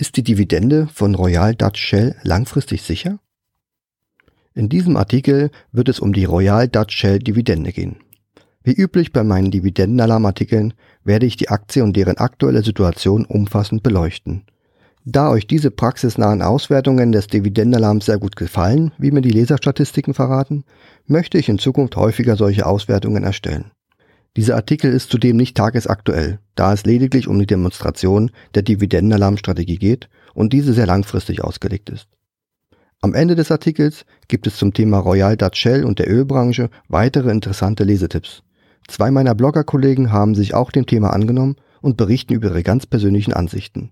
Ist die Dividende von Royal Dutch Shell langfristig sicher? In diesem Artikel wird es um die Royal Dutch Shell Dividende gehen. Wie üblich bei meinen Dividendenalarmartikeln werde ich die Aktie und deren aktuelle Situation umfassend beleuchten. Da euch diese praxisnahen Auswertungen des Dividendenalarms sehr gut gefallen, wie mir die Leserstatistiken verraten, möchte ich in Zukunft häufiger solche Auswertungen erstellen. Dieser Artikel ist zudem nicht tagesaktuell, da es lediglich um die Demonstration der Dividendenalarmstrategie geht und diese sehr langfristig ausgelegt ist. Am Ende des Artikels gibt es zum Thema Royal Dutch Shell und der Ölbranche weitere interessante Lesetipps. Zwei meiner Bloggerkollegen haben sich auch dem Thema angenommen und berichten über ihre ganz persönlichen Ansichten.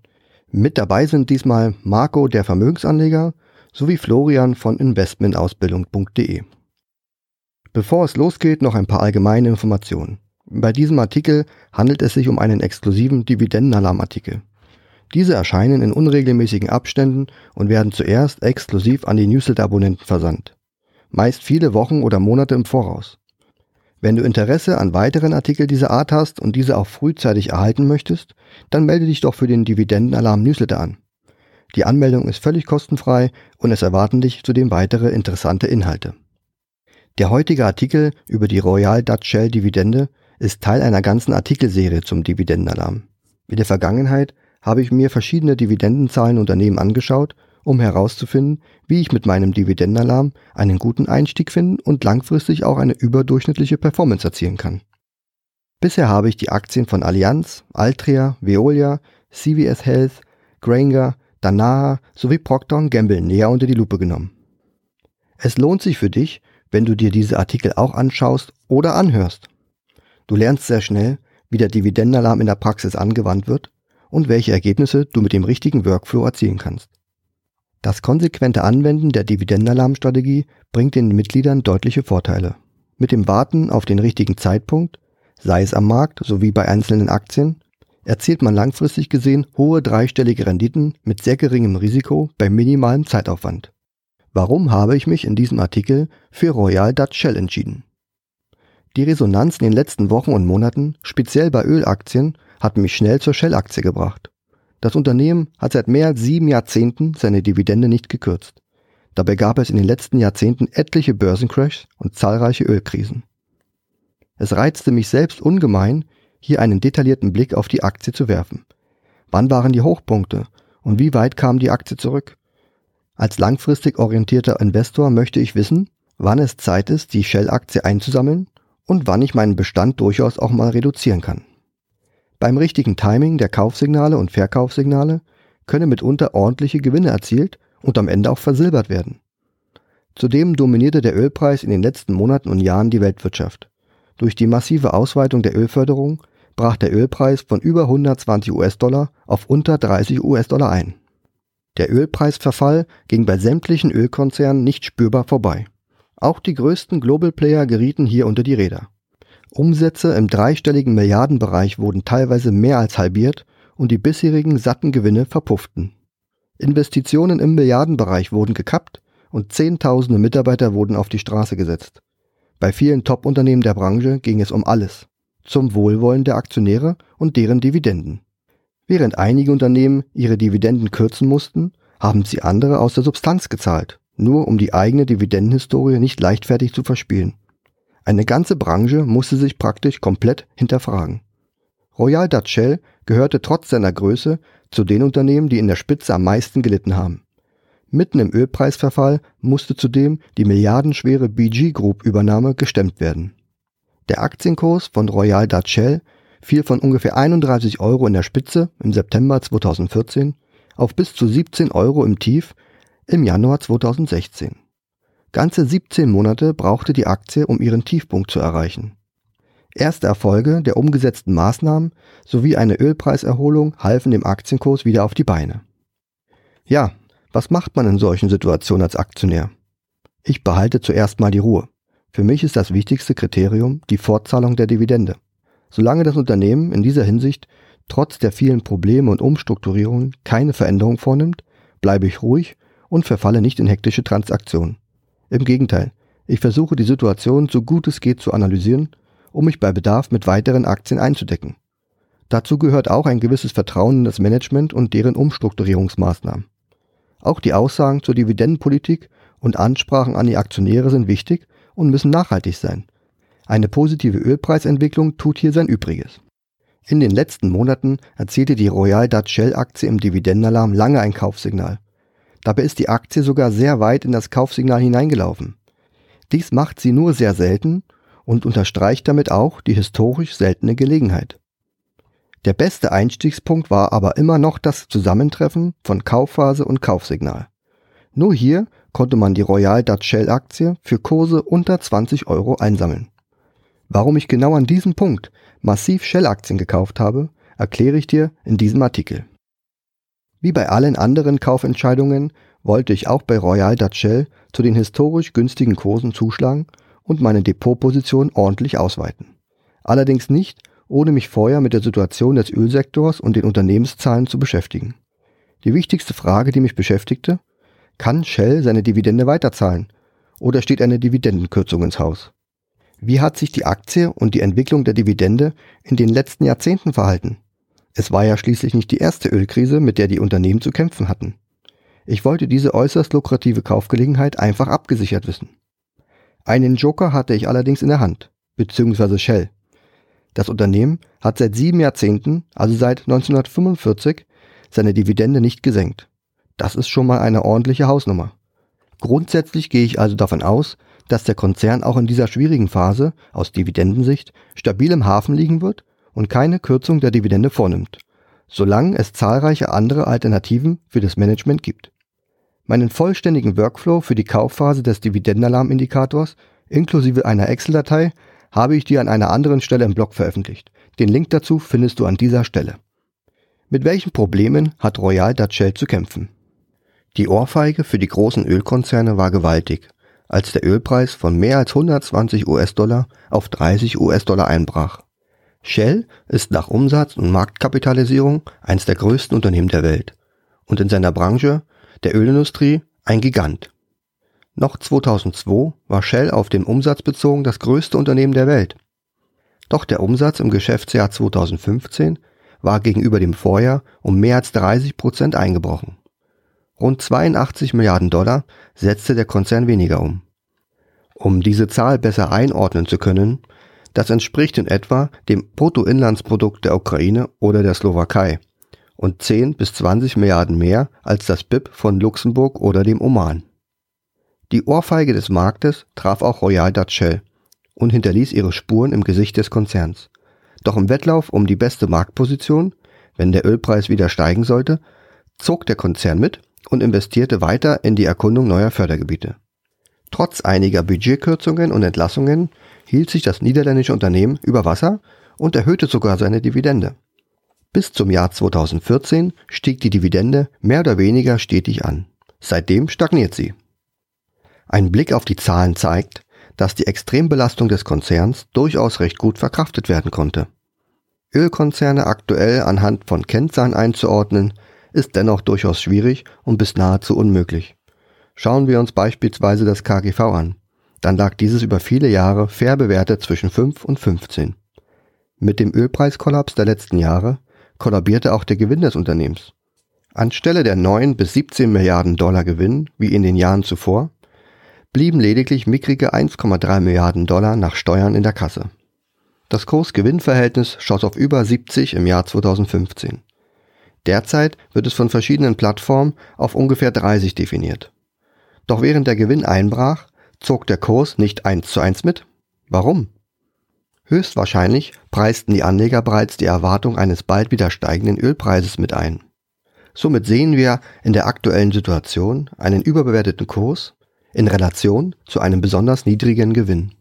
Mit dabei sind diesmal Marco der Vermögensanleger sowie Florian von investmentausbildung.de. Bevor es losgeht, noch ein paar allgemeine Informationen. Bei diesem Artikel handelt es sich um einen exklusiven Dividendenalarmartikel. Diese erscheinen in unregelmäßigen Abständen und werden zuerst exklusiv an die Newsletter-Abonnenten versandt. Meist viele Wochen oder Monate im Voraus. Wenn du Interesse an weiteren Artikeln dieser Art hast und diese auch frühzeitig erhalten möchtest, dann melde dich doch für den Dividendenalarm Newsletter an. Die Anmeldung ist völlig kostenfrei und es erwarten dich zudem weitere interessante Inhalte. Der heutige Artikel über die Royal Dutch Shell Dividende ist Teil einer ganzen Artikelserie zum Dividendenalarm. In der Vergangenheit habe ich mir verschiedene Dividendenzahlen Unternehmen angeschaut, um herauszufinden, wie ich mit meinem Dividendenalarm einen guten Einstieg finden und langfristig auch eine überdurchschnittliche Performance erzielen kann. Bisher habe ich die Aktien von Allianz, Altria, Veolia, CVS Health, Granger, Danaher sowie Procter Gamble näher unter die Lupe genommen. Es lohnt sich für dich, wenn du dir diese Artikel auch anschaust oder anhörst. Du lernst sehr schnell, wie der Dividendenalarm in der Praxis angewandt wird und welche Ergebnisse du mit dem richtigen Workflow erzielen kannst. Das konsequente Anwenden der Dividendenalarmstrategie bringt den Mitgliedern deutliche Vorteile. Mit dem Warten auf den richtigen Zeitpunkt, sei es am Markt sowie bei einzelnen Aktien, erzielt man langfristig gesehen hohe dreistellige Renditen mit sehr geringem Risiko bei minimalem Zeitaufwand. Warum habe ich mich in diesem Artikel für Royal Dutch Shell entschieden? Die Resonanz in den letzten Wochen und Monaten, speziell bei Ölaktien, hat mich schnell zur Shell-Aktie gebracht. Das Unternehmen hat seit mehr als sieben Jahrzehnten seine Dividende nicht gekürzt. Dabei gab es in den letzten Jahrzehnten etliche Börsencrashs und zahlreiche Ölkrisen. Es reizte mich selbst ungemein, hier einen detaillierten Blick auf die Aktie zu werfen. Wann waren die Hochpunkte und wie weit kam die Aktie zurück? Als langfristig orientierter Investor möchte ich wissen, wann es Zeit ist, die Shell-Aktie einzusammeln und wann ich meinen Bestand durchaus auch mal reduzieren kann. Beim richtigen Timing der Kaufsignale und Verkaufssignale können mitunter ordentliche Gewinne erzielt und am Ende auch versilbert werden. Zudem dominierte der Ölpreis in den letzten Monaten und Jahren die Weltwirtschaft. Durch die massive Ausweitung der Ölförderung brach der Ölpreis von über 120 US-Dollar auf unter 30 US-Dollar ein. Der Ölpreisverfall ging bei sämtlichen Ölkonzernen nicht spürbar vorbei. Auch die größten Global Player gerieten hier unter die Räder. Umsätze im dreistelligen Milliardenbereich wurden teilweise mehr als halbiert und die bisherigen satten Gewinne verpufften. Investitionen im Milliardenbereich wurden gekappt und Zehntausende Mitarbeiter wurden auf die Straße gesetzt. Bei vielen Top-Unternehmen der Branche ging es um alles. Zum Wohlwollen der Aktionäre und deren Dividenden. Während einige Unternehmen ihre Dividenden kürzen mussten, haben sie andere aus der Substanz gezahlt nur um die eigene Dividendenhistorie nicht leichtfertig zu verspielen. Eine ganze Branche musste sich praktisch komplett hinterfragen. Royal Dutch Shell gehörte trotz seiner Größe zu den Unternehmen, die in der Spitze am meisten gelitten haben. Mitten im Ölpreisverfall musste zudem die milliardenschwere BG Group Übernahme gestemmt werden. Der Aktienkurs von Royal Dutch Shell fiel von ungefähr 31 Euro in der Spitze im September 2014 auf bis zu 17 Euro im Tief im Januar 2016. Ganze 17 Monate brauchte die Aktie, um ihren Tiefpunkt zu erreichen. Erste Erfolge der umgesetzten Maßnahmen sowie eine Ölpreiserholung halfen dem Aktienkurs wieder auf die Beine. Ja, was macht man in solchen Situationen als Aktionär? Ich behalte zuerst mal die Ruhe. Für mich ist das wichtigste Kriterium die Fortzahlung der Dividende. Solange das Unternehmen in dieser Hinsicht trotz der vielen Probleme und Umstrukturierungen keine Veränderung vornimmt, bleibe ich ruhig und verfalle nicht in hektische Transaktionen. Im Gegenteil, ich versuche die Situation so gut es geht zu analysieren, um mich bei Bedarf mit weiteren Aktien einzudecken. Dazu gehört auch ein gewisses Vertrauen in das Management und deren Umstrukturierungsmaßnahmen. Auch die Aussagen zur Dividendenpolitik und Ansprachen an die Aktionäre sind wichtig und müssen nachhaltig sein. Eine positive Ölpreisentwicklung tut hier sein Übriges. In den letzten Monaten erzielte die Royal Dutch Shell Aktie im Dividendenalarm lange ein Kaufsignal. Dabei ist die Aktie sogar sehr weit in das Kaufsignal hineingelaufen. Dies macht sie nur sehr selten und unterstreicht damit auch die historisch seltene Gelegenheit. Der beste Einstiegspunkt war aber immer noch das Zusammentreffen von Kaufphase und Kaufsignal. Nur hier konnte man die Royal Dutch Shell Aktie für Kurse unter 20 Euro einsammeln. Warum ich genau an diesem Punkt massiv Shell-Aktien gekauft habe, erkläre ich dir in diesem Artikel. Wie bei allen anderen Kaufentscheidungen wollte ich auch bei Royal Dutch Shell zu den historisch günstigen Kursen zuschlagen und meine Depotposition ordentlich ausweiten. Allerdings nicht, ohne mich vorher mit der Situation des Ölsektors und den Unternehmenszahlen zu beschäftigen. Die wichtigste Frage, die mich beschäftigte, kann Shell seine Dividende weiterzahlen oder steht eine Dividendenkürzung ins Haus? Wie hat sich die Aktie und die Entwicklung der Dividende in den letzten Jahrzehnten verhalten? Es war ja schließlich nicht die erste Ölkrise, mit der die Unternehmen zu kämpfen hatten. Ich wollte diese äußerst lukrative Kaufgelegenheit einfach abgesichert wissen. Einen Joker hatte ich allerdings in der Hand, beziehungsweise Shell. Das Unternehmen hat seit sieben Jahrzehnten, also seit 1945, seine Dividende nicht gesenkt. Das ist schon mal eine ordentliche Hausnummer. Grundsätzlich gehe ich also davon aus, dass der Konzern auch in dieser schwierigen Phase aus Dividendensicht stabil im Hafen liegen wird und keine Kürzung der Dividende vornimmt, solange es zahlreiche andere Alternativen für das Management gibt. Meinen vollständigen Workflow für die Kaufphase des Dividendenalarmindikators inklusive einer Excel-Datei habe ich dir an einer anderen Stelle im Blog veröffentlicht. Den Link dazu findest du an dieser Stelle. Mit welchen Problemen hat Royal Dutch Shell zu kämpfen? Die Ohrfeige für die großen Ölkonzerne war gewaltig als der Ölpreis von mehr als 120 US-Dollar auf 30 US-Dollar einbrach. Shell ist nach Umsatz und Marktkapitalisierung eines der größten Unternehmen der Welt und in seiner Branche, der Ölindustrie, ein Gigant. Noch 2002 war Shell auf den Umsatz bezogen das größte Unternehmen der Welt. Doch der Umsatz im Geschäftsjahr 2015 war gegenüber dem Vorjahr um mehr als 30 Prozent eingebrochen. Rund 82 Milliarden Dollar setzte der Konzern weniger um. Um diese Zahl besser einordnen zu können, das entspricht in etwa dem Bruttoinlandsprodukt der Ukraine oder der Slowakei und 10 bis 20 Milliarden mehr als das BIP von Luxemburg oder dem Oman. Die Ohrfeige des Marktes traf auch Royal Dutch Shell und hinterließ ihre Spuren im Gesicht des Konzerns. Doch im Wettlauf um die beste Marktposition, wenn der Ölpreis wieder steigen sollte, zog der Konzern mit und investierte weiter in die Erkundung neuer Fördergebiete. Trotz einiger Budgetkürzungen und Entlassungen hielt sich das niederländische Unternehmen über Wasser und erhöhte sogar seine Dividende. Bis zum Jahr 2014 stieg die Dividende mehr oder weniger stetig an. Seitdem stagniert sie. Ein Blick auf die Zahlen zeigt, dass die Extrembelastung des Konzerns durchaus recht gut verkraftet werden konnte. Ölkonzerne aktuell anhand von Kennzahlen einzuordnen, ist dennoch durchaus schwierig und bis nahezu unmöglich. Schauen wir uns beispielsweise das KGV an. Dann lag dieses über viele Jahre fair bewertet zwischen 5 und 15. Mit dem Ölpreiskollaps der letzten Jahre kollabierte auch der Gewinn des Unternehmens. Anstelle der 9 bis 17 Milliarden Dollar Gewinn, wie in den Jahren zuvor, blieben lediglich mickrige 1,3 Milliarden Dollar nach Steuern in der Kasse. Das Kurs-Gewinn-Verhältnis schoss auf über 70 im Jahr 2015. Derzeit wird es von verschiedenen Plattformen auf ungefähr 30 definiert. Doch während der Gewinn einbrach, zog der Kurs nicht eins zu eins mit. Warum? Höchstwahrscheinlich preisten die Anleger bereits die Erwartung eines bald wieder steigenden Ölpreises mit ein. Somit sehen wir in der aktuellen Situation einen überbewerteten Kurs in Relation zu einem besonders niedrigen Gewinn.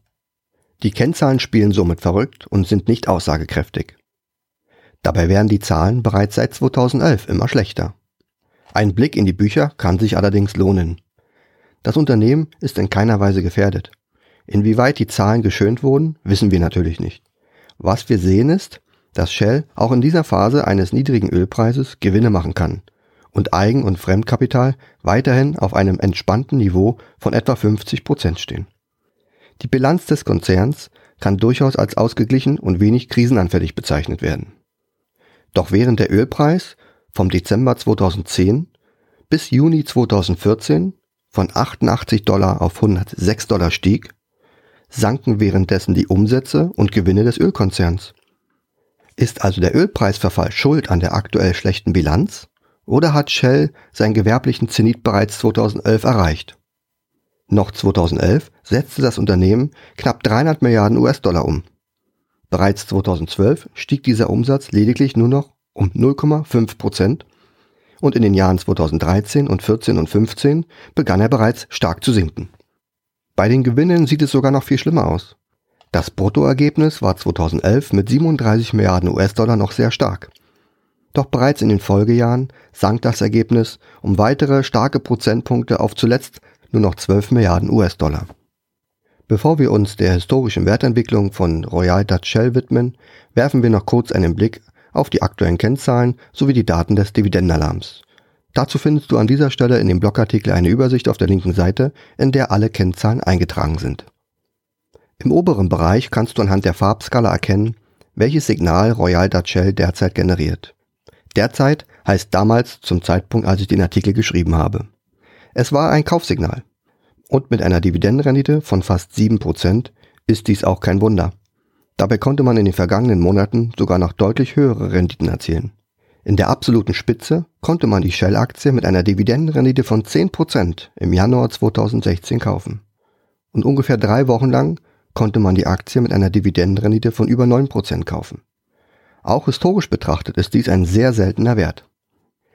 Die Kennzahlen spielen somit verrückt und sind nicht aussagekräftig. Dabei wären die Zahlen bereits seit 2011 immer schlechter. Ein Blick in die Bücher kann sich allerdings lohnen. Das Unternehmen ist in keiner Weise gefährdet. Inwieweit die Zahlen geschönt wurden, wissen wir natürlich nicht. Was wir sehen ist, dass Shell auch in dieser Phase eines niedrigen Ölpreises Gewinne machen kann und Eigen- und Fremdkapital weiterhin auf einem entspannten Niveau von etwa 50 Prozent stehen. Die Bilanz des Konzerns kann durchaus als ausgeglichen und wenig krisenanfällig bezeichnet werden. Doch während der Ölpreis vom Dezember 2010 bis Juni 2014 von 88 Dollar auf 106 Dollar stieg, sanken währenddessen die Umsätze und Gewinne des Ölkonzerns. Ist also der Ölpreisverfall schuld an der aktuell schlechten Bilanz oder hat Shell seinen gewerblichen Zenit bereits 2011 erreicht? Noch 2011 setzte das Unternehmen knapp 300 Milliarden US-Dollar um. Bereits 2012 stieg dieser Umsatz lediglich nur noch um 0,5 Prozent und in den Jahren 2013 und 14 und 15 begann er bereits stark zu sinken. Bei den Gewinnen sieht es sogar noch viel schlimmer aus. Das Bruttoergebnis war 2011 mit 37 Milliarden US-Dollar noch sehr stark. Doch bereits in den Folgejahren sank das Ergebnis um weitere starke Prozentpunkte auf zuletzt nur noch 12 Milliarden US-Dollar. Bevor wir uns der historischen Wertentwicklung von Royal Dutch Shell widmen, werfen wir noch kurz einen Blick auf die aktuellen Kennzahlen sowie die Daten des Dividendenalarms. Dazu findest du an dieser Stelle in dem Blogartikel eine Übersicht auf der linken Seite, in der alle Kennzahlen eingetragen sind. Im oberen Bereich kannst du anhand der Farbskala erkennen, welches Signal Royal Dutch Shell derzeit generiert. Derzeit heißt damals zum Zeitpunkt, als ich den Artikel geschrieben habe. Es war ein Kaufsignal. Und mit einer Dividendenrendite von fast 7% ist dies auch kein Wunder. Dabei konnte man in den vergangenen Monaten sogar noch deutlich höhere Renditen erzielen. In der absoluten Spitze konnte man die Shell-Aktie mit einer Dividendenrendite von 10% im Januar 2016 kaufen. Und ungefähr drei Wochen lang konnte man die Aktie mit einer Dividendenrendite von über 9% kaufen. Auch historisch betrachtet ist dies ein sehr seltener Wert.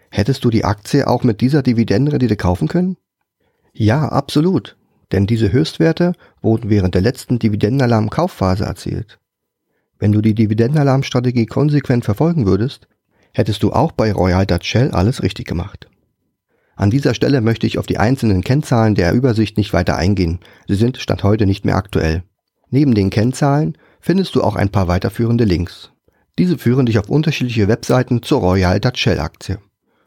Hättest du die Aktie auch mit dieser Dividendenrendite kaufen können? Ja, absolut, denn diese Höchstwerte wurden während der letzten Dividendenalarm-Kaufphase erzielt. Wenn du die Dividendenalarmstrategie konsequent verfolgen würdest, hättest du auch bei Royal Dutch Shell alles richtig gemacht. An dieser Stelle möchte ich auf die einzelnen Kennzahlen der Übersicht nicht weiter eingehen. Sie sind Stand heute nicht mehr aktuell. Neben den Kennzahlen findest du auch ein paar weiterführende Links. Diese führen dich auf unterschiedliche Webseiten zur Royal Dutch Shell Aktie.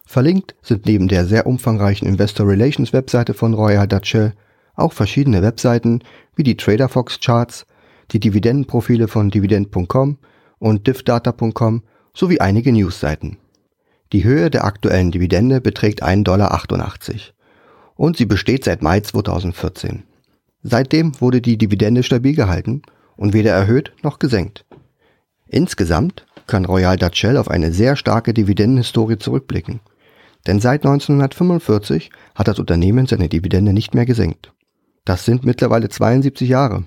Verlinkt sind neben der sehr umfangreichen Investor Relations Webseite von Royal Dutch Shell auch verschiedene Webseiten wie die TraderFox Charts, die Dividendenprofile von dividend.com und divdata.com sowie einige Newsseiten. Die Höhe der aktuellen Dividende beträgt 1,88 Dollar und sie besteht seit Mai 2014. Seitdem wurde die Dividende stabil gehalten und weder erhöht noch gesenkt. Insgesamt kann Royal Dutch Shell auf eine sehr starke Dividendenhistorie zurückblicken. Denn seit 1945 hat das Unternehmen seine Dividende nicht mehr gesenkt. Das sind mittlerweile 72 Jahre.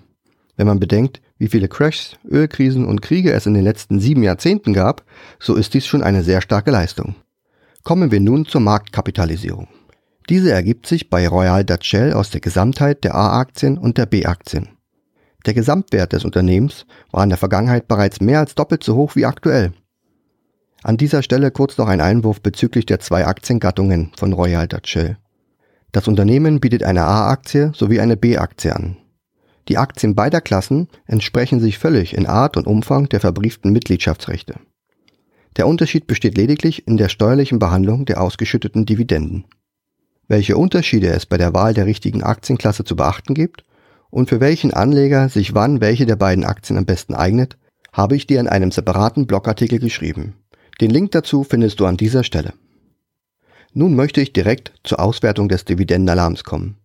Wenn man bedenkt, wie viele Crashs, Ölkrisen und Kriege es in den letzten sieben Jahrzehnten gab, so ist dies schon eine sehr starke Leistung. Kommen wir nun zur Marktkapitalisierung. Diese ergibt sich bei Royal Dutch Shell aus der Gesamtheit der A-Aktien und der B-Aktien. Der Gesamtwert des Unternehmens war in der Vergangenheit bereits mehr als doppelt so hoch wie aktuell. An dieser Stelle kurz noch ein Einwurf bezüglich der zwei Aktiengattungen von Royal Dutch Shell. Das Unternehmen bietet eine A-Aktie sowie eine B-Aktie an. Die Aktien beider Klassen entsprechen sich völlig in Art und Umfang der verbrieften Mitgliedschaftsrechte. Der Unterschied besteht lediglich in der steuerlichen Behandlung der ausgeschütteten Dividenden. Welche Unterschiede es bei der Wahl der richtigen Aktienklasse zu beachten gibt und für welchen Anleger sich wann welche der beiden Aktien am besten eignet, habe ich dir in einem separaten Blogartikel geschrieben. Den Link dazu findest du an dieser Stelle. Nun möchte ich direkt zur Auswertung des Dividendenalarms kommen.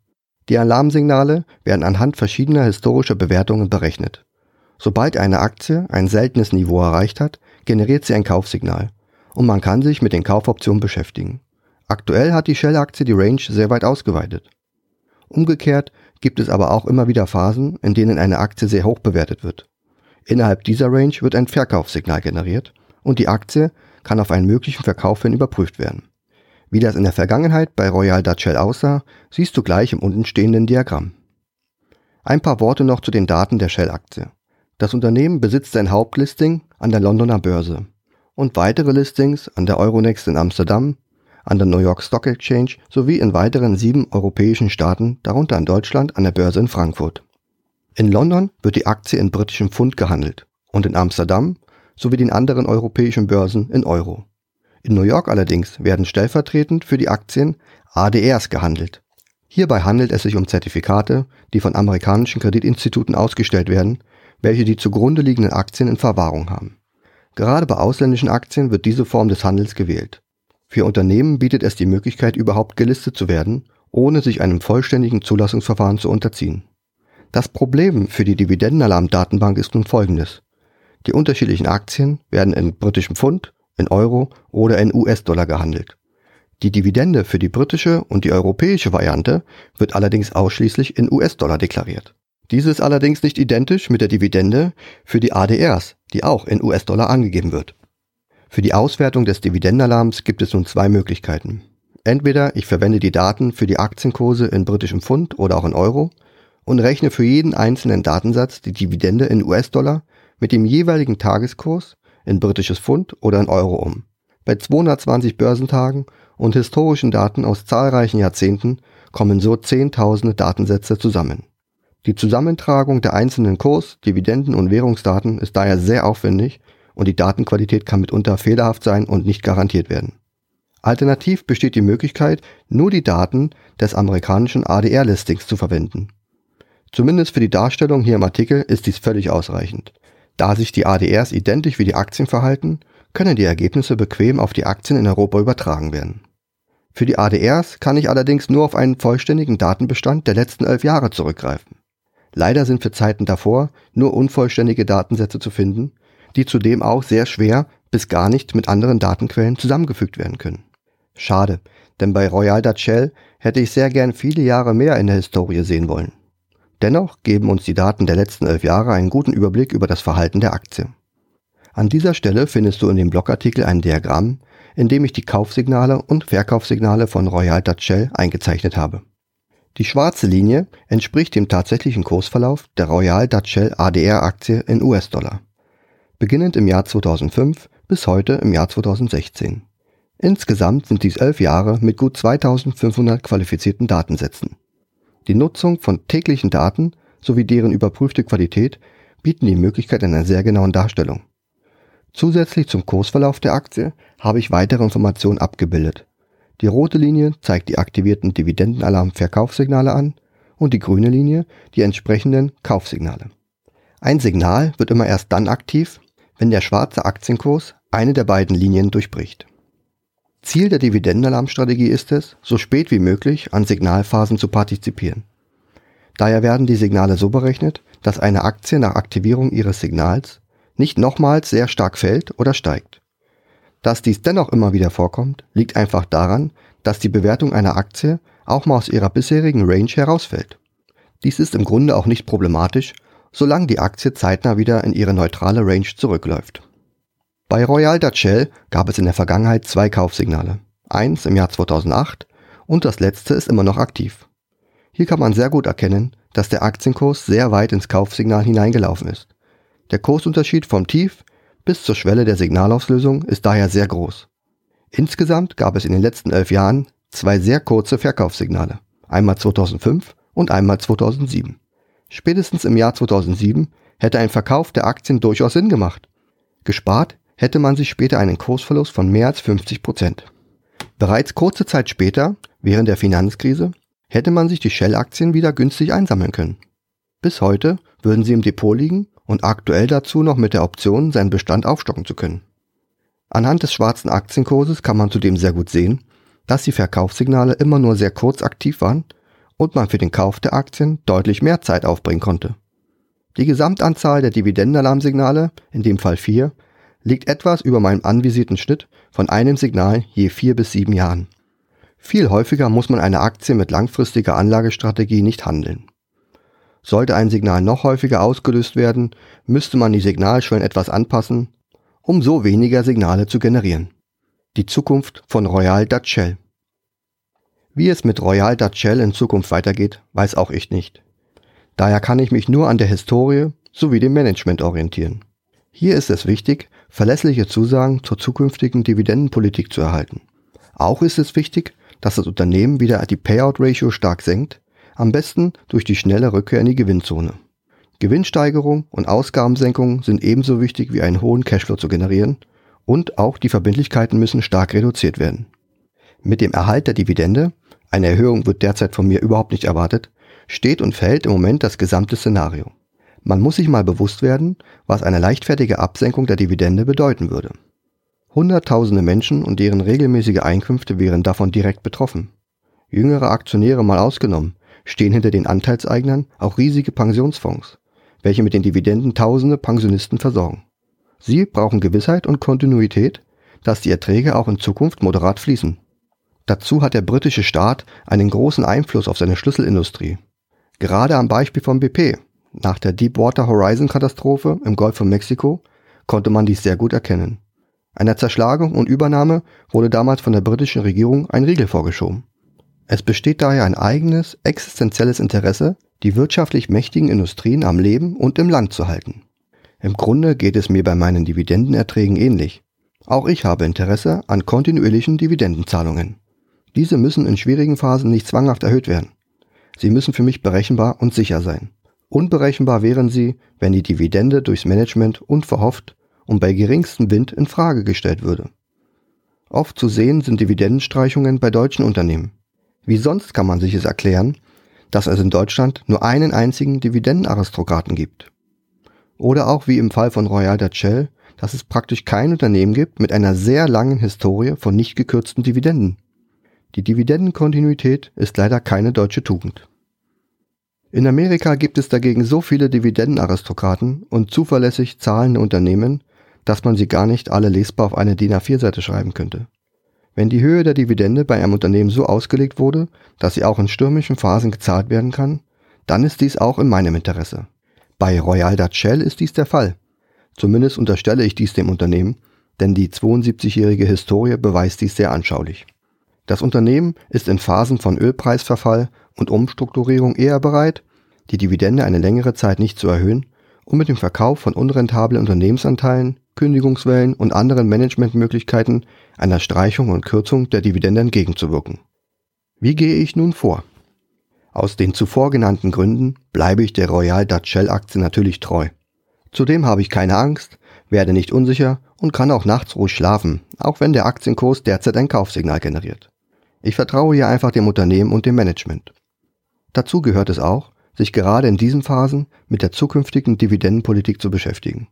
Die Alarmsignale werden anhand verschiedener historischer Bewertungen berechnet. Sobald eine Aktie ein seltenes Niveau erreicht hat, generiert sie ein Kaufsignal und man kann sich mit den Kaufoptionen beschäftigen. Aktuell hat die Shell-Aktie die Range sehr weit ausgeweitet. Umgekehrt gibt es aber auch immer wieder Phasen, in denen eine Aktie sehr hoch bewertet wird. Innerhalb dieser Range wird ein Verkaufssignal generiert und die Aktie kann auf einen möglichen Verkauf hin überprüft werden. Wie das in der Vergangenheit bei Royal Dutch Shell aussah, siehst du gleich im untenstehenden Diagramm. Ein paar Worte noch zu den Daten der Shell-Aktie. Das Unternehmen besitzt sein Hauptlisting an der Londoner Börse und weitere Listings an der Euronext in Amsterdam, an der New York Stock Exchange sowie in weiteren sieben europäischen Staaten, darunter in Deutschland an der Börse in Frankfurt. In London wird die Aktie in britischem Pfund gehandelt und in Amsterdam sowie den anderen europäischen Börsen in Euro. In New York allerdings werden stellvertretend für die Aktien ADRs gehandelt. Hierbei handelt es sich um Zertifikate, die von amerikanischen Kreditinstituten ausgestellt werden, welche die zugrunde liegenden Aktien in Verwahrung haben. Gerade bei ausländischen Aktien wird diese Form des Handels gewählt. Für Unternehmen bietet es die Möglichkeit, überhaupt gelistet zu werden, ohne sich einem vollständigen Zulassungsverfahren zu unterziehen. Das Problem für die Dividendenalarm-Datenbank ist nun folgendes. Die unterschiedlichen Aktien werden in britischem Pfund, in Euro oder in US-Dollar gehandelt. Die Dividende für die britische und die europäische Variante wird allerdings ausschließlich in US-Dollar deklariert. Diese ist allerdings nicht identisch mit der Dividende für die ADRs, die auch in US-Dollar angegeben wird. Für die Auswertung des Dividendenalarms gibt es nun zwei Möglichkeiten. Entweder ich verwende die Daten für die Aktienkurse in britischem Pfund oder auch in Euro und rechne für jeden einzelnen Datensatz die Dividende in US-Dollar mit dem jeweiligen Tageskurs in britisches Pfund oder in Euro um. Bei 220 Börsentagen und historischen Daten aus zahlreichen Jahrzehnten kommen so zehntausende Datensätze zusammen. Die Zusammentragung der einzelnen Kurs-, Dividenden- und Währungsdaten ist daher sehr aufwendig und die Datenqualität kann mitunter fehlerhaft sein und nicht garantiert werden. Alternativ besteht die Möglichkeit, nur die Daten des amerikanischen ADR-Listings zu verwenden. Zumindest für die Darstellung hier im Artikel ist dies völlig ausreichend. Da sich die ADRs identisch wie die Aktien verhalten, können die Ergebnisse bequem auf die Aktien in Europa übertragen werden. Für die ADRs kann ich allerdings nur auf einen vollständigen Datenbestand der letzten elf Jahre zurückgreifen. Leider sind für Zeiten davor nur unvollständige Datensätze zu finden, die zudem auch sehr schwer bis gar nicht mit anderen Datenquellen zusammengefügt werden können. Schade, denn bei Royal Dutch Shell hätte ich sehr gern viele Jahre mehr in der Historie sehen wollen. Dennoch geben uns die Daten der letzten elf Jahre einen guten Überblick über das Verhalten der Aktie. An dieser Stelle findest du in dem Blogartikel ein Diagramm, in dem ich die Kaufsignale und Verkaufssignale von Royal Dutch Shell eingezeichnet habe. Die schwarze Linie entspricht dem tatsächlichen Kursverlauf der Royal Dutch Shell ADR Aktie in US-Dollar. Beginnend im Jahr 2005 bis heute im Jahr 2016. Insgesamt sind dies elf Jahre mit gut 2500 qualifizierten Datensätzen. Die Nutzung von täglichen Daten sowie deren überprüfte Qualität bieten die Möglichkeit einer sehr genauen Darstellung. Zusätzlich zum Kursverlauf der Aktie habe ich weitere Informationen abgebildet. Die rote Linie zeigt die aktivierten Dividendenalarm-Verkaufssignale an und die grüne Linie die entsprechenden Kaufsignale. Ein Signal wird immer erst dann aktiv, wenn der schwarze Aktienkurs eine der beiden Linien durchbricht. Ziel der Dividendenalarmstrategie ist es, so spät wie möglich an Signalphasen zu partizipieren. Daher werden die Signale so berechnet, dass eine Aktie nach Aktivierung ihres Signals nicht nochmals sehr stark fällt oder steigt. Dass dies dennoch immer wieder vorkommt, liegt einfach daran, dass die Bewertung einer Aktie auch mal aus ihrer bisherigen Range herausfällt. Dies ist im Grunde auch nicht problematisch, solange die Aktie zeitnah wieder in ihre neutrale Range zurückläuft. Bei Royal Dutch Shell gab es in der Vergangenheit zwei Kaufsignale. Eins im Jahr 2008 und das letzte ist immer noch aktiv. Hier kann man sehr gut erkennen, dass der Aktienkurs sehr weit ins Kaufsignal hineingelaufen ist. Der Kursunterschied vom Tief bis zur Schwelle der Signalauslösung ist daher sehr groß. Insgesamt gab es in den letzten elf Jahren zwei sehr kurze Verkaufssignale. Einmal 2005 und einmal 2007. Spätestens im Jahr 2007 hätte ein Verkauf der Aktien durchaus Sinn gemacht. Gespart hätte man sich später einen Kursverlust von mehr als 50 Prozent. Bereits kurze Zeit später, während der Finanzkrise, hätte man sich die Shell-Aktien wieder günstig einsammeln können. Bis heute würden sie im Depot liegen und aktuell dazu noch mit der Option, seinen Bestand aufstocken zu können. Anhand des schwarzen Aktienkurses kann man zudem sehr gut sehen, dass die Verkaufssignale immer nur sehr kurz aktiv waren und man für den Kauf der Aktien deutlich mehr Zeit aufbringen konnte. Die Gesamtanzahl der Dividendenalarmsignale, in dem Fall vier, liegt etwas über meinem anvisierten Schnitt von einem Signal je vier bis sieben Jahren. Viel häufiger muss man eine Aktie mit langfristiger Anlagestrategie nicht handeln. Sollte ein Signal noch häufiger ausgelöst werden, müsste man die Signalschwellen etwas anpassen, um so weniger Signale zu generieren. Die Zukunft von Royal Dutch Shell. Wie es mit Royal Dutch Shell in Zukunft weitergeht, weiß auch ich nicht. Daher kann ich mich nur an der Historie sowie dem Management orientieren. Hier ist es wichtig, verlässliche Zusagen zur zukünftigen Dividendenpolitik zu erhalten. Auch ist es wichtig, dass das Unternehmen wieder die Payout-Ratio stark senkt, am besten durch die schnelle Rückkehr in die Gewinnzone. Gewinnsteigerung und Ausgabensenkung sind ebenso wichtig wie einen hohen Cashflow zu generieren und auch die Verbindlichkeiten müssen stark reduziert werden. Mit dem Erhalt der Dividende, eine Erhöhung wird derzeit von mir überhaupt nicht erwartet, steht und fällt im Moment das gesamte Szenario. Man muss sich mal bewusst werden, was eine leichtfertige Absenkung der Dividende bedeuten würde. Hunderttausende Menschen und deren regelmäßige Einkünfte wären davon direkt betroffen. Jüngere Aktionäre mal ausgenommen, stehen hinter den Anteilseignern auch riesige Pensionsfonds, welche mit den Dividenden tausende Pensionisten versorgen. Sie brauchen Gewissheit und Kontinuität, dass die Erträge auch in Zukunft moderat fließen. Dazu hat der britische Staat einen großen Einfluss auf seine Schlüsselindustrie. Gerade am Beispiel von BP, nach der Deepwater Horizon Katastrophe im Golf von Mexiko, konnte man dies sehr gut erkennen. Einer Zerschlagung und Übernahme wurde damals von der britischen Regierung ein Riegel vorgeschoben. Es besteht daher ein eigenes, existenzielles Interesse, die wirtschaftlich mächtigen Industrien am Leben und im Land zu halten. Im Grunde geht es mir bei meinen Dividendenerträgen ähnlich. Auch ich habe Interesse an kontinuierlichen Dividendenzahlungen. Diese müssen in schwierigen Phasen nicht zwanghaft erhöht werden. Sie müssen für mich berechenbar und sicher sein. Unberechenbar wären sie, wenn die Dividende durchs Management unverhofft und bei geringstem Wind in Frage gestellt würde. Oft zu sehen sind Dividendenstreichungen bei deutschen Unternehmen. Wie sonst kann man sich es erklären, dass es in Deutschland nur einen einzigen Dividendenaristokraten gibt? Oder auch wie im Fall von Royal Dutch Shell, dass es praktisch kein Unternehmen gibt mit einer sehr langen Historie von nicht gekürzten Dividenden. Die Dividendenkontinuität ist leider keine deutsche Tugend. In Amerika gibt es dagegen so viele Dividendenaristokraten und zuverlässig zahlende Unternehmen, dass man sie gar nicht alle lesbar auf eine DIN A4-Seite schreiben könnte. Wenn die Höhe der Dividende bei einem Unternehmen so ausgelegt wurde, dass sie auch in stürmischen Phasen gezahlt werden kann, dann ist dies auch in meinem Interesse. Bei Royal Dutch Shell ist dies der Fall. Zumindest unterstelle ich dies dem Unternehmen, denn die 72-jährige Historie beweist dies sehr anschaulich. Das Unternehmen ist in Phasen von Ölpreisverfall und Umstrukturierung eher bereit, die Dividende eine längere Zeit nicht zu erhöhen, um mit dem Verkauf von unrentablen Unternehmensanteilen Kündigungswellen und anderen Managementmöglichkeiten einer Streichung und Kürzung der Dividende entgegenzuwirken. Wie gehe ich nun vor? Aus den zuvor genannten Gründen bleibe ich der Royal Dutch Shell Aktie natürlich treu. Zudem habe ich keine Angst, werde nicht unsicher und kann auch nachts ruhig schlafen, auch wenn der Aktienkurs derzeit ein Kaufsignal generiert. Ich vertraue hier einfach dem Unternehmen und dem Management. Dazu gehört es auch, sich gerade in diesen Phasen mit der zukünftigen Dividendenpolitik zu beschäftigen.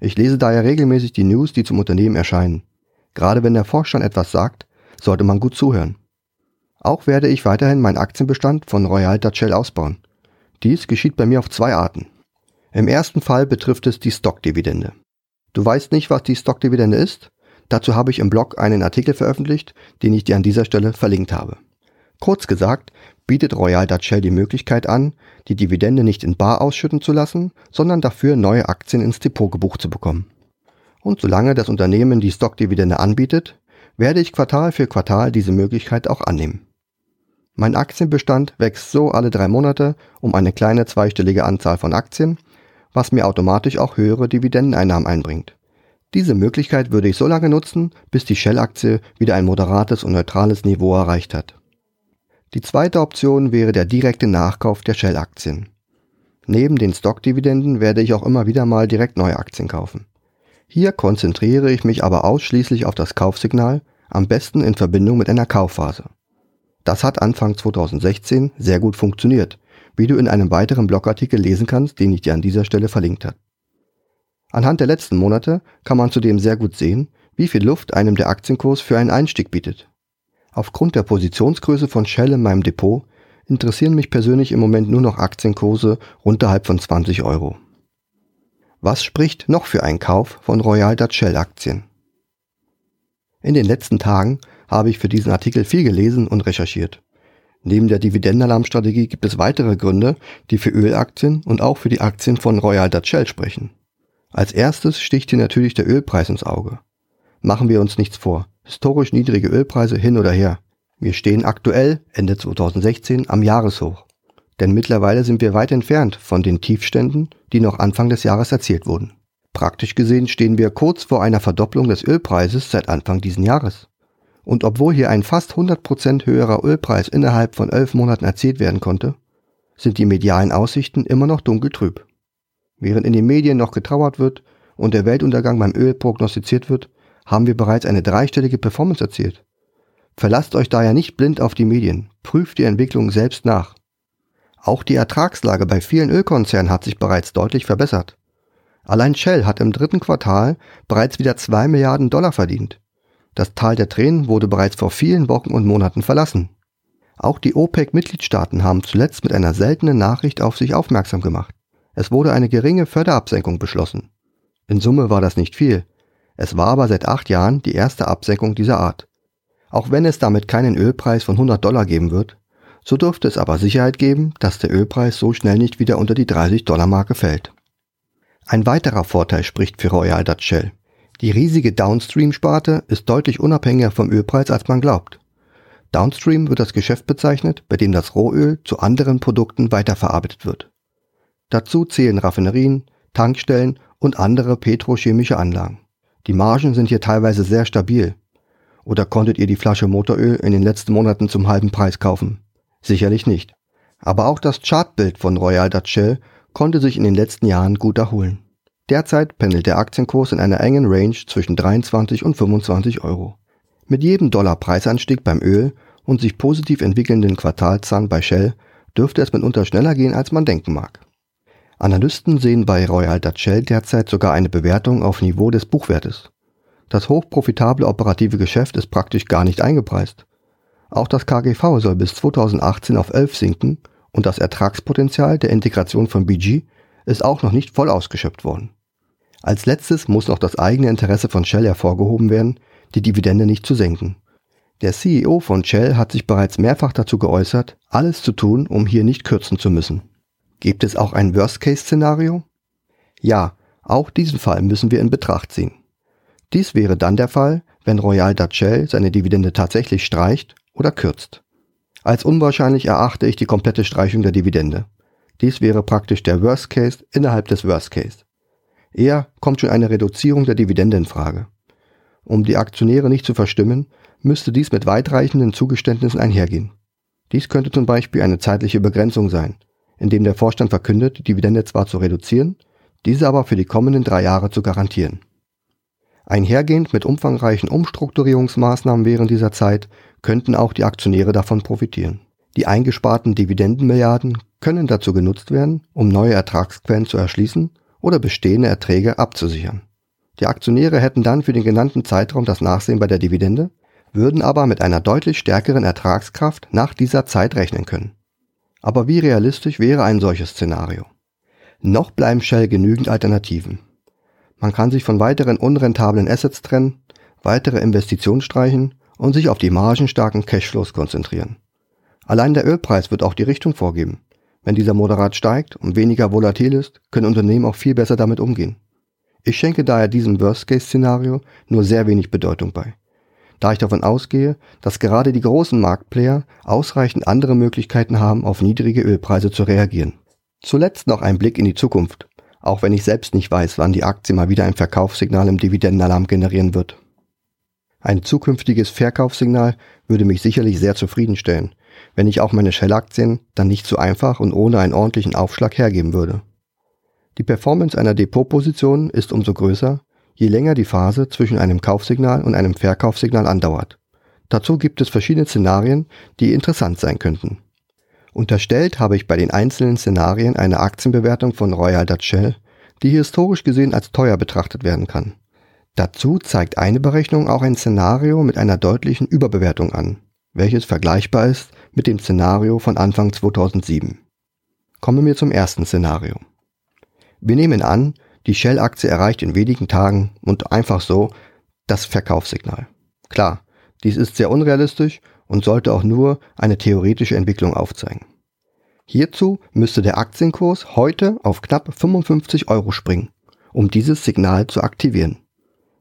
Ich lese daher regelmäßig die News, die zum Unternehmen erscheinen. Gerade wenn der Vorstand etwas sagt, sollte man gut zuhören. Auch werde ich weiterhin meinen Aktienbestand von Royal Dutch Shell ausbauen. Dies geschieht bei mir auf zwei Arten. Im ersten Fall betrifft es die Stockdividende. Du weißt nicht, was die Stockdividende ist? Dazu habe ich im Blog einen Artikel veröffentlicht, den ich dir an dieser Stelle verlinkt habe. Kurz gesagt, bietet Royal Dutch Shell die Möglichkeit an, die Dividende nicht in bar ausschütten zu lassen, sondern dafür neue Aktien ins Depot gebucht zu bekommen. Und solange das Unternehmen die Stockdividende anbietet, werde ich Quartal für Quartal diese Möglichkeit auch annehmen. Mein Aktienbestand wächst so alle drei Monate um eine kleine zweistellige Anzahl von Aktien, was mir automatisch auch höhere Dividendeneinnahmen einbringt. Diese Möglichkeit würde ich so lange nutzen, bis die Shell-Aktie wieder ein moderates und neutrales Niveau erreicht hat. Die zweite Option wäre der direkte Nachkauf der Shell-Aktien. Neben den Stockdividenden werde ich auch immer wieder mal direkt neue Aktien kaufen. Hier konzentriere ich mich aber ausschließlich auf das Kaufsignal, am besten in Verbindung mit einer Kaufphase. Das hat Anfang 2016 sehr gut funktioniert, wie du in einem weiteren Blogartikel lesen kannst, den ich dir an dieser Stelle verlinkt habe. Anhand der letzten Monate kann man zudem sehr gut sehen, wie viel Luft einem der Aktienkurs für einen Einstieg bietet. Aufgrund der Positionsgröße von Shell in meinem Depot interessieren mich persönlich im Moment nur noch Aktienkurse unterhalb von 20 Euro. Was spricht noch für einen Kauf von Royal Dutch Shell Aktien? In den letzten Tagen habe ich für diesen Artikel viel gelesen und recherchiert. Neben der Dividendenalarmstrategie gibt es weitere Gründe, die für Ölaktien und auch für die Aktien von Royal Dutch Shell sprechen. Als erstes sticht hier natürlich der Ölpreis ins Auge. Machen wir uns nichts vor historisch niedrige Ölpreise hin oder her. Wir stehen aktuell, Ende 2016, am Jahreshoch. Denn mittlerweile sind wir weit entfernt von den Tiefständen, die noch Anfang des Jahres erzielt wurden. Praktisch gesehen stehen wir kurz vor einer Verdopplung des Ölpreises seit Anfang diesen Jahres. Und obwohl hier ein fast 100% höherer Ölpreis innerhalb von elf Monaten erzielt werden konnte, sind die medialen Aussichten immer noch dunkeltrüb. Während in den Medien noch getrauert wird und der Weltuntergang beim Öl prognostiziert wird, haben wir bereits eine dreistellige Performance erzielt. Verlasst euch daher nicht blind auf die Medien, prüft die Entwicklung selbst nach. Auch die Ertragslage bei vielen Ölkonzernen hat sich bereits deutlich verbessert. Allein Shell hat im dritten Quartal bereits wieder 2 Milliarden Dollar verdient. Das Tal der Tränen wurde bereits vor vielen Wochen und Monaten verlassen. Auch die OPEC-Mitgliedstaaten haben zuletzt mit einer seltenen Nachricht auf sich aufmerksam gemacht. Es wurde eine geringe Förderabsenkung beschlossen. In Summe war das nicht viel. Es war aber seit acht Jahren die erste Absenkung dieser Art. Auch wenn es damit keinen Ölpreis von 100 Dollar geben wird, so dürfte es aber Sicherheit geben, dass der Ölpreis so schnell nicht wieder unter die 30 Dollar Marke fällt. Ein weiterer Vorteil spricht für Royal Dutch Shell. Die riesige Downstream-Sparte ist deutlich unabhängiger vom Ölpreis, als man glaubt. Downstream wird das Geschäft bezeichnet, bei dem das Rohöl zu anderen Produkten weiterverarbeitet wird. Dazu zählen Raffinerien, Tankstellen und andere petrochemische Anlagen. Die Margen sind hier teilweise sehr stabil. Oder konntet ihr die Flasche Motoröl in den letzten Monaten zum halben Preis kaufen? Sicherlich nicht. Aber auch das Chartbild von Royal Dutch Shell konnte sich in den letzten Jahren gut erholen. Derzeit pendelt der Aktienkurs in einer engen Range zwischen 23 und 25 Euro. Mit jedem Dollar Preisanstieg beim Öl und sich positiv entwickelnden Quartalzahlen bei Shell dürfte es mitunter schneller gehen, als man denken mag. Analysten sehen bei Royal Dutch Shell derzeit sogar eine Bewertung auf Niveau des Buchwertes. Das hochprofitable operative Geschäft ist praktisch gar nicht eingepreist. Auch das KGV soll bis 2018 auf 11 sinken und das Ertragspotenzial der Integration von BG ist auch noch nicht voll ausgeschöpft worden. Als letztes muss noch das eigene Interesse von Shell hervorgehoben werden, die Dividende nicht zu senken. Der CEO von Shell hat sich bereits mehrfach dazu geäußert, alles zu tun, um hier nicht kürzen zu müssen. Gibt es auch ein Worst-Case-Szenario? Ja, auch diesen Fall müssen wir in Betracht ziehen. Dies wäre dann der Fall, wenn Royal Dutch Shell seine Dividende tatsächlich streicht oder kürzt. Als unwahrscheinlich erachte ich die komplette Streichung der Dividende. Dies wäre praktisch der Worst Case innerhalb des Worst Case. Eher kommt schon eine Reduzierung der Dividende in Frage. Um die Aktionäre nicht zu verstimmen, müsste dies mit weitreichenden Zugeständnissen einhergehen. Dies könnte zum Beispiel eine zeitliche Begrenzung sein, indem der Vorstand verkündet, die Dividende zwar zu reduzieren, diese aber für die kommenden drei Jahre zu garantieren. Einhergehend mit umfangreichen Umstrukturierungsmaßnahmen während dieser Zeit könnten auch die Aktionäre davon profitieren. Die eingesparten Dividendenmilliarden können dazu genutzt werden, um neue Ertragsquellen zu erschließen oder bestehende Erträge abzusichern. Die Aktionäre hätten dann für den genannten Zeitraum das Nachsehen bei der Dividende, würden aber mit einer deutlich stärkeren Ertragskraft nach dieser Zeit rechnen können. Aber wie realistisch wäre ein solches Szenario? Noch bleiben Shell genügend Alternativen. Man kann sich von weiteren unrentablen Assets trennen, weitere Investitionen streichen und sich auf die margenstarken Cashflows konzentrieren. Allein der Ölpreis wird auch die Richtung vorgeben. Wenn dieser moderat steigt und weniger volatil ist, können Unternehmen auch viel besser damit umgehen. Ich schenke daher diesem Worst-Case-Szenario nur sehr wenig Bedeutung bei, da ich davon ausgehe, dass gerade die großen Marktplayer ausreichend andere Möglichkeiten haben, auf niedrige Ölpreise zu reagieren. Zuletzt noch ein Blick in die Zukunft auch wenn ich selbst nicht weiß, wann die Aktie mal wieder ein Verkaufssignal im Dividendenalarm generieren wird. Ein zukünftiges Verkaufssignal würde mich sicherlich sehr zufriedenstellen, wenn ich auch meine Shell-Aktien dann nicht so einfach und ohne einen ordentlichen Aufschlag hergeben würde. Die Performance einer Depotposition ist umso größer, je länger die Phase zwischen einem Kaufsignal und einem Verkaufssignal andauert. Dazu gibt es verschiedene Szenarien, die interessant sein könnten. Unterstellt habe ich bei den einzelnen Szenarien eine Aktienbewertung von Royal Dutch Shell, die historisch gesehen als teuer betrachtet werden kann. Dazu zeigt eine Berechnung auch ein Szenario mit einer deutlichen Überbewertung an, welches vergleichbar ist mit dem Szenario von Anfang 2007. Kommen wir zum ersten Szenario. Wir nehmen an, die Shell-Aktie erreicht in wenigen Tagen und einfach so das Verkaufssignal. Klar, dies ist sehr unrealistisch und sollte auch nur eine theoretische Entwicklung aufzeigen. Hierzu müsste der Aktienkurs heute auf knapp 55 Euro springen, um dieses Signal zu aktivieren.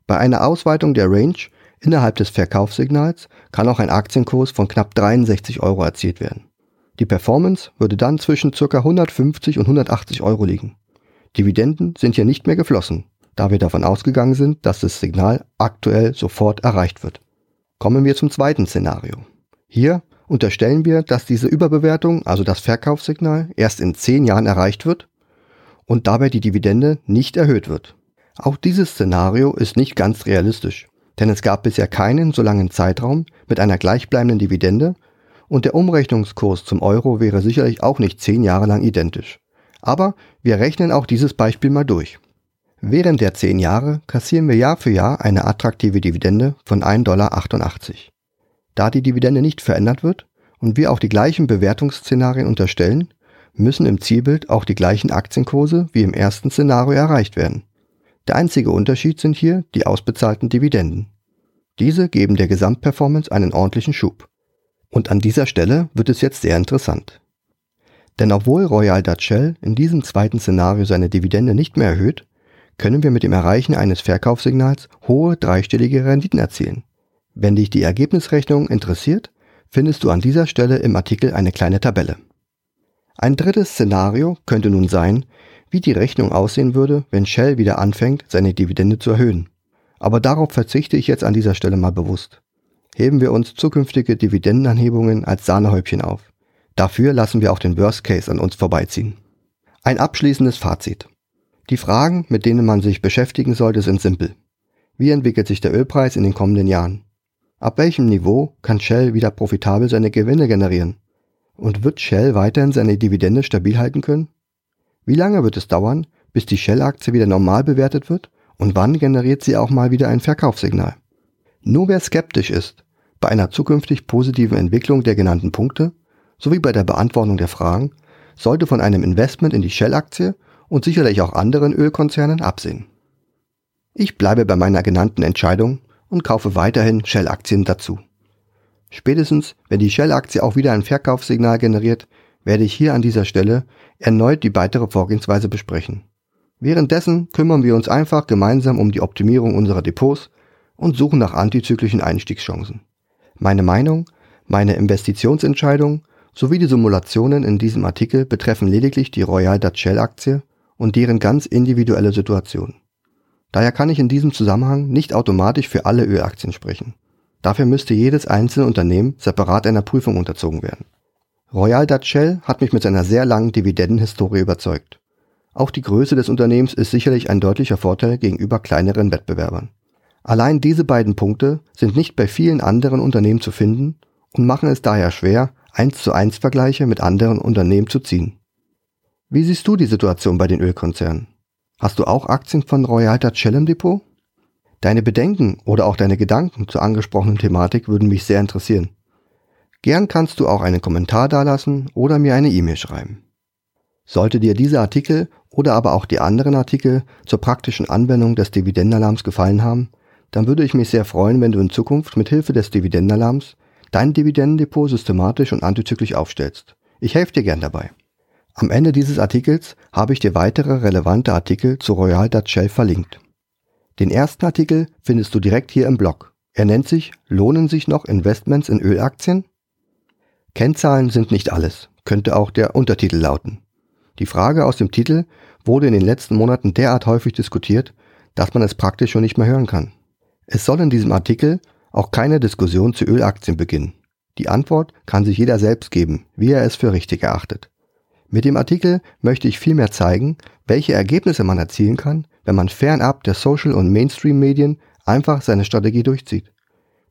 Bei einer Ausweitung der Range innerhalb des Verkaufssignals kann auch ein Aktienkurs von knapp 63 Euro erzielt werden. Die Performance würde dann zwischen ca. 150 und 180 Euro liegen. Dividenden sind hier nicht mehr geflossen, da wir davon ausgegangen sind, dass das Signal aktuell sofort erreicht wird. Kommen wir zum zweiten Szenario. Hier unterstellen wir, dass diese Überbewertung, also das Verkaufssignal, erst in zehn Jahren erreicht wird und dabei die Dividende nicht erhöht wird. Auch dieses Szenario ist nicht ganz realistisch, denn es gab bisher keinen so langen Zeitraum mit einer gleichbleibenden Dividende und der Umrechnungskurs zum Euro wäre sicherlich auch nicht zehn Jahre lang identisch. Aber wir rechnen auch dieses Beispiel mal durch. Während der zehn Jahre kassieren wir Jahr für Jahr eine attraktive Dividende von 1,88 Dollar. Da die Dividende nicht verändert wird und wir auch die gleichen Bewertungsszenarien unterstellen, müssen im Zielbild auch die gleichen Aktienkurse wie im ersten Szenario erreicht werden. Der einzige Unterschied sind hier die ausbezahlten Dividenden. Diese geben der Gesamtperformance einen ordentlichen Schub. Und an dieser Stelle wird es jetzt sehr interessant. Denn obwohl Royal Dutch Shell in diesem zweiten Szenario seine Dividende nicht mehr erhöht, können wir mit dem Erreichen eines Verkaufssignals hohe dreistellige Renditen erzielen. Wenn dich die Ergebnisrechnung interessiert, findest du an dieser Stelle im Artikel eine kleine Tabelle. Ein drittes Szenario könnte nun sein, wie die Rechnung aussehen würde, wenn Shell wieder anfängt, seine Dividende zu erhöhen. Aber darauf verzichte ich jetzt an dieser Stelle mal bewusst. Heben wir uns zukünftige Dividendenanhebungen als Sahnehäubchen auf. Dafür lassen wir auch den Worst Case an uns vorbeiziehen. Ein abschließendes Fazit. Die Fragen, mit denen man sich beschäftigen sollte, sind simpel. Wie entwickelt sich der Ölpreis in den kommenden Jahren? Ab welchem Niveau kann Shell wieder profitabel seine Gewinne generieren? Und wird Shell weiterhin seine Dividende stabil halten können? Wie lange wird es dauern, bis die Shell-Aktie wieder normal bewertet wird und wann generiert sie auch mal wieder ein Verkaufssignal? Nur wer skeptisch ist bei einer zukünftig positiven Entwicklung der genannten Punkte sowie bei der Beantwortung der Fragen, sollte von einem Investment in die Shell-Aktie und sicherlich auch anderen Ölkonzernen absehen. Ich bleibe bei meiner genannten Entscheidung und kaufe weiterhin Shell-Aktien dazu. Spätestens, wenn die Shell-Aktie auch wieder ein Verkaufssignal generiert, werde ich hier an dieser Stelle erneut die weitere Vorgehensweise besprechen. Währenddessen kümmern wir uns einfach gemeinsam um die Optimierung unserer Depots und suchen nach antizyklischen Einstiegschancen. Meine Meinung, meine Investitionsentscheidung sowie die Simulationen in diesem Artikel betreffen lediglich die Royal Dutch Shell Aktie und deren ganz individuelle Situation. Daher kann ich in diesem Zusammenhang nicht automatisch für alle Ölaktien sprechen. Dafür müsste jedes einzelne Unternehmen separat einer Prüfung unterzogen werden. Royal Dutch Shell hat mich mit seiner sehr langen Dividendenhistorie überzeugt. Auch die Größe des Unternehmens ist sicherlich ein deutlicher Vorteil gegenüber kleineren Wettbewerbern. Allein diese beiden Punkte sind nicht bei vielen anderen Unternehmen zu finden und machen es daher schwer, 1 zu 1 Vergleiche mit anderen Unternehmen zu ziehen. Wie siehst du die Situation bei den Ölkonzernen? Hast du auch Aktien von Royal Dutch Shell im Depot? Deine Bedenken oder auch deine Gedanken zur angesprochenen Thematik würden mich sehr interessieren. Gern kannst du auch einen Kommentar dalassen oder mir eine E-Mail schreiben. Sollte dir dieser Artikel oder aber auch die anderen Artikel zur praktischen Anwendung des Dividendenalarms gefallen haben, dann würde ich mich sehr freuen, wenn du in Zukunft mit Hilfe des Dividendenalarms dein Dividendendepot systematisch und antizyklisch aufstellst. Ich helfe dir gern dabei. Am Ende dieses Artikels habe ich dir weitere relevante Artikel zu Royal Dutch Shell verlinkt. Den ersten Artikel findest du direkt hier im Blog. Er nennt sich Lohnen sich noch Investments in Ölaktien? Kennzahlen sind nicht alles, könnte auch der Untertitel lauten. Die Frage aus dem Titel wurde in den letzten Monaten derart häufig diskutiert, dass man es praktisch schon nicht mehr hören kann. Es soll in diesem Artikel auch keine Diskussion zu Ölaktien beginnen. Die Antwort kann sich jeder selbst geben, wie er es für richtig erachtet. Mit dem Artikel möchte ich vielmehr zeigen, welche Ergebnisse man erzielen kann, wenn man fernab der Social- und Mainstream-Medien einfach seine Strategie durchzieht.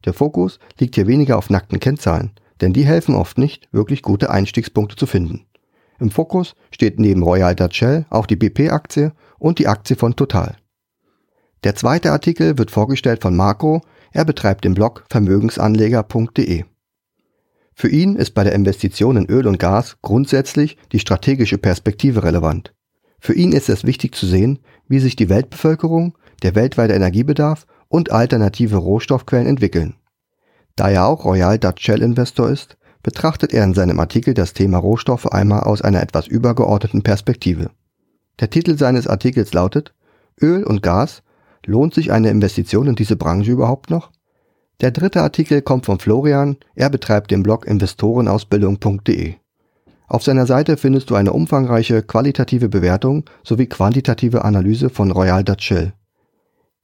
Der Fokus liegt hier weniger auf nackten Kennzahlen, denn die helfen oft nicht, wirklich gute Einstiegspunkte zu finden. Im Fokus steht neben Royal Dutch Shell auch die BP-Aktie und die Aktie von Total. Der zweite Artikel wird vorgestellt von Marco, er betreibt den Blog vermögensanleger.de. Für ihn ist bei der Investition in Öl und Gas grundsätzlich die strategische Perspektive relevant. Für ihn ist es wichtig zu sehen, wie sich die Weltbevölkerung, der weltweite Energiebedarf und alternative Rohstoffquellen entwickeln. Da er auch Royal Dutch Shell Investor ist, betrachtet er in seinem Artikel das Thema Rohstoffe einmal aus einer etwas übergeordneten Perspektive. Der Titel seines Artikels lautet Öl und Gas, lohnt sich eine Investition in diese Branche überhaupt noch? Der dritte Artikel kommt von Florian, er betreibt den Blog investorenausbildung.de. Auf seiner Seite findest du eine umfangreiche qualitative Bewertung sowie quantitative Analyse von Royal Dutch Shell.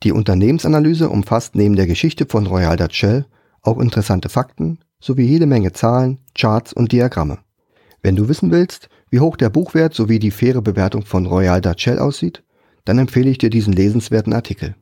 Die Unternehmensanalyse umfasst neben der Geschichte von Royal Dutch Shell auch interessante Fakten sowie jede Menge Zahlen, Charts und Diagramme. Wenn du wissen willst, wie hoch der Buchwert sowie die faire Bewertung von Royal Dutch Shell aussieht, dann empfehle ich dir diesen lesenswerten Artikel.